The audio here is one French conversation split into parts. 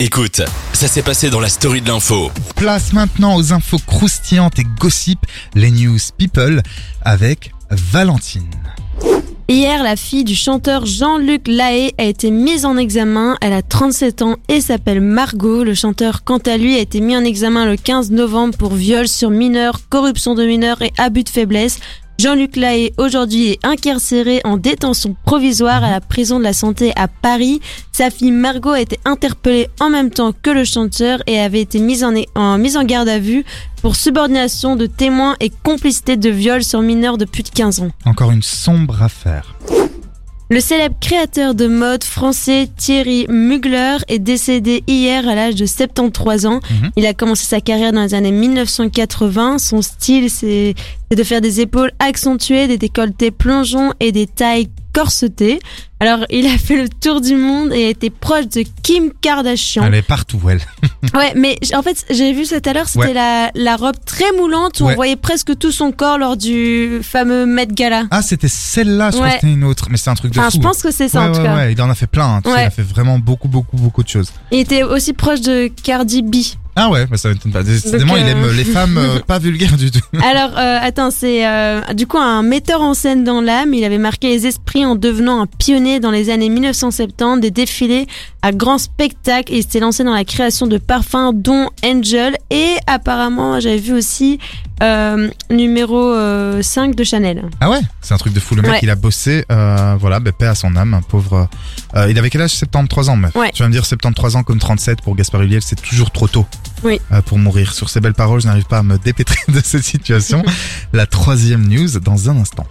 Écoute, ça s'est passé dans la story de l'info. Place maintenant aux infos croustillantes et gossip, les news people avec Valentine. Hier, la fille du chanteur Jean-Luc Lahaye a été mise en examen. Elle a 37 ans et s'appelle Margot. Le chanteur, quant à lui, a été mis en examen le 15 novembre pour viol sur mineur, corruption de mineurs et abus de faiblesse. Jean-Luc Lahaye aujourd'hui est incarcéré en détention provisoire à la prison de la santé à Paris. Sa fille Margot a été interpellée en même temps que le chanteur et avait été mise en, mise en garde à vue pour subordination de témoins et complicité de viol sur mineurs de plus de 15 ans. Encore une sombre affaire. Le célèbre créateur de mode français Thierry Mugler est décédé hier à l'âge de 73 ans. Mhm. Il a commencé sa carrière dans les années 1980. Son style, c'est c'est de faire des épaules accentuées, des décolletés plongeons et des tailles corsetées. Alors, il a fait le tour du monde et a été proche de Kim Kardashian. Elle est partout, elle. Ouais, mais en fait, j'ai vu ça tout à l'heure, c'était Ouais. la, la robe très moulante où Ouais. on voyait presque tout son corps lors du fameux Met Gala. Ah, c'était celle-là, je Ouais. c'était une autre, mais c'est un truc de Enfin, fou. je pense que c'est ça en tout cas. ouais, il en a fait plein. hein, tu sais, Ouais. Il a fait vraiment beaucoup, beaucoup, beaucoup de choses. Il était aussi proche de Cardi B. Ah ouais, bah ça m'étonne pas. Décidément, Donc, il euh, aime les femmes euh, pas vulgaires du tout. Alors, euh, attends, c'est euh, du coup un metteur en scène dans l'âme. Il avait marqué les esprits en devenant un pionnier dans les années 1970 des défilés à grand spectacle et il s'est lancé dans la création de parfums dont Angel et apparemment j'avais vu aussi euh, numéro euh, 5 de Chanel. Ah ouais, c'est un truc de fou. Le mec, Ouais. il a bossé, euh, voilà, bah, paix à son âme, un pauvre. euh, il avait quel âge? 73 ans, meuf. Ouais. Tu vas me dire 73 ans comme 37 pour Gaspard Ulliel, c'est toujours trop tôt. Oui. euh, pour mourir. Sur ces belles paroles, je n'arrive pas à me dépêtrer de cette situation. La troisième news dans un instant.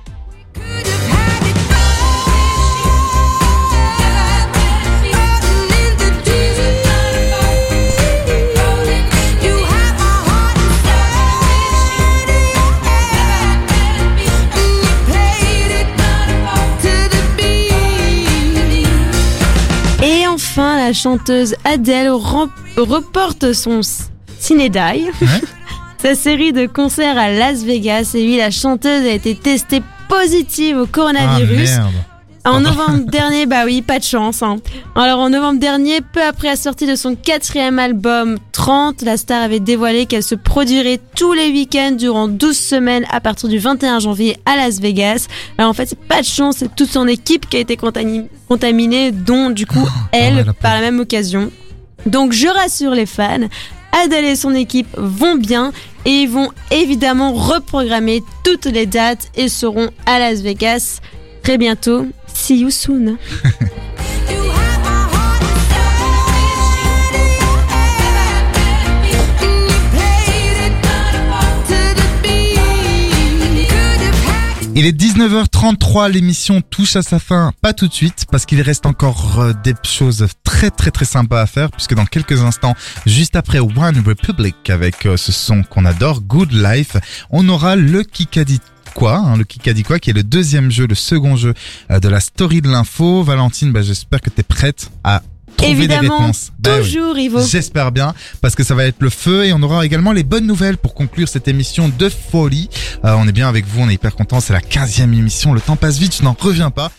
Enfin, la chanteuse Adele reporte son Ouais. sa série de concerts à Las Vegas. Et oui, la chanteuse a été testée positive au Ah coronavirus. merde. En novembre dernier, bah oui, pas de chance. hein. Alors en novembre dernier, peu après la sortie de son quatrième album 30, la star avait dévoilé qu'elle se produirait tous les week-ends durant 12 semaines à partir du 21 janvier à Las Vegas. Alors en fait, c'est pas de chance, c'est toute son équipe qui a été contami- contaminée, dont du coup elle, ouais, la par la même occasion. Donc je rassure les fans, Adèle et son équipe vont bien et ils vont évidemment reprogrammer toutes les dates et seront à Las Vegas très bientôt. See you soon. Il est 19h33, l'émission touche à sa fin, pas tout de suite, parce qu'il reste encore euh, des choses très très très sympas à faire, puisque dans quelques instants, juste après One Republic, avec euh, ce son qu'on adore, Good Life, on aura le Kikadi quoi, hein, le quoi, qui est le deuxième jeu, le second jeu euh, de la story de l'info. Valentine, bah, j'espère que t'es prête à trouver des Évidemment, réponses. Oui. Toujours, Ivo. J'espère bien, parce que ça va être le feu et on aura également les bonnes nouvelles pour conclure cette émission de folie. Euh, on est bien avec vous, on est hyper content, c'est la 15e émission, le temps passe vite, je n'en reviens pas.